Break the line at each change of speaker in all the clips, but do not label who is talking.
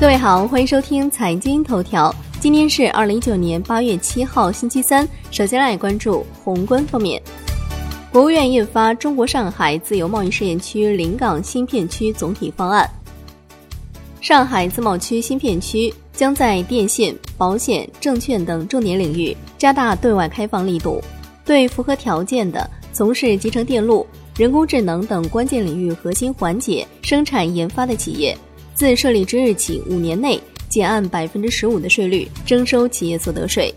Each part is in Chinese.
各位好，欢迎收听财经头条。今天是二零一九年八月七号，星期三。首先来关注宏观方面，国务院印发《中国上海自由贸易试验区临港新片区总体方案》。上海自贸区新片区将在电信、保险、证券等重点领域加大对外开放力度，对符合条件的从事集成电路、人工智能等关键领域核心环节生产研发的企业。自设立之日起五年内，减按百分之十五的税率征收企业所得税。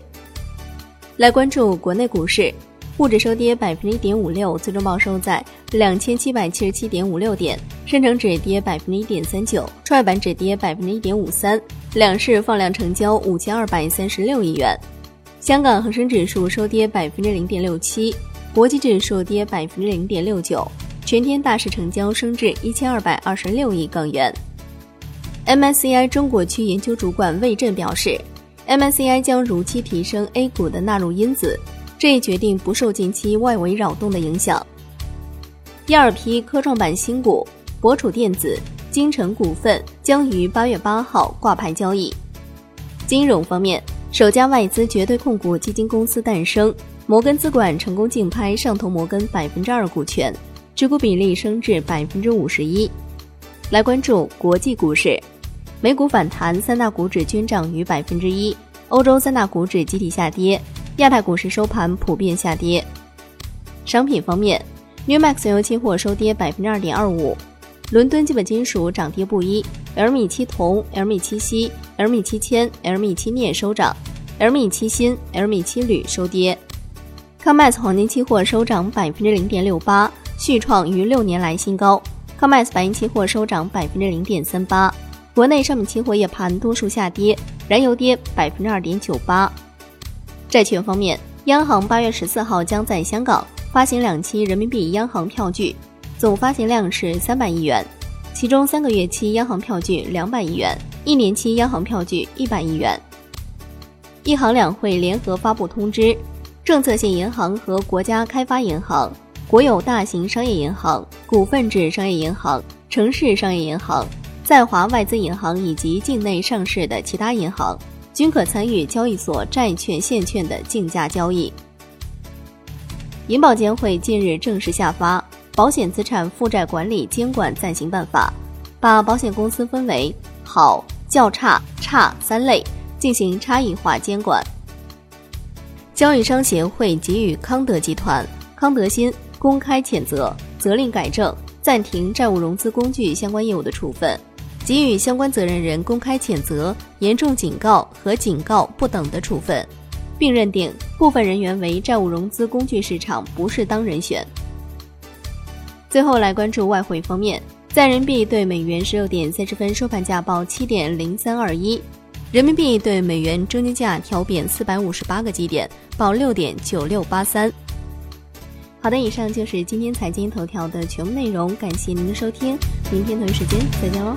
来关注国内股市，沪指收跌百分之一点五六，最终报收在两千七百七十七点五六点；深成指跌百分之一点三九，创业板指跌百分之一点五三。两市放量成交五千二百三十六亿元。香港恒生指数收跌百分之零点六七，国际指数跌百分之零点六九，全天大市成交升至一千二百二十六亿港元。MSCI 中国区研究主管魏震表示，MSCI 将如期提升 A 股的纳入因子，这一决定不受近期外围扰动的影响。第二批科创板新股博楚电子、金城股份将于八月八号挂牌交易。金融方面，首家外资绝对控股基金公司诞生，摩根资管成功竞拍上投摩根百分之二股权，持股比例升至百分之五十一。来关注国际股市。美股反弹，三大股指均涨逾百分之一。欧洲三大股指集体下跌，亚太股市收盘普遍下跌。商品方面，New Max 油期货收跌百分之二点二五。伦敦基本金属涨跌不一，LME 七铜、LME 七锡、LME 七铅、LME 七镍收涨，LME 七锌、LME 七铝收跌。COMEX 黄金期货收涨百分之零点六八，续创逾六年来新高。COMEX 白银期货收涨百分之零点三八。国内商品期货夜盘多数下跌，燃油跌百分之二点九八。债券方面，央行八月十四号将在香港发行两期人民币央行票据，总发行量是三百亿元，其中三个月期央行票据两百亿元，一年期央行票据一百亿元。一行两会联合发布通知，政策性银行和国家开发银行、国有大型商业银行、股份制商业银行、城市商业银行。在华外资银行以及境内上市的其他银行均可参与交易所债券现券的竞价交易。银保监会近日正式下发《保险资产负债管理监管暂行办法》，把保险公司分为好、较差、差三类，进行差异化监管。交易商协会给予康德集团、康德新公开谴责、责令改正、暂停债务融资工具相关业务的处分。给予相关责任人公开谴责、严重警告和警告不等的处分，并认定部分人员为债务融资工具市场不适当人选。最后来关注外汇方面，在人民币对美元十六点三十分收盘价报七点零三二一，人民币对美元中间价调贬四百五十八个基点，报六点九六八三。好的，以上就是今天财经头条的全部内容，感谢您的收听，明天同一时间再见喽。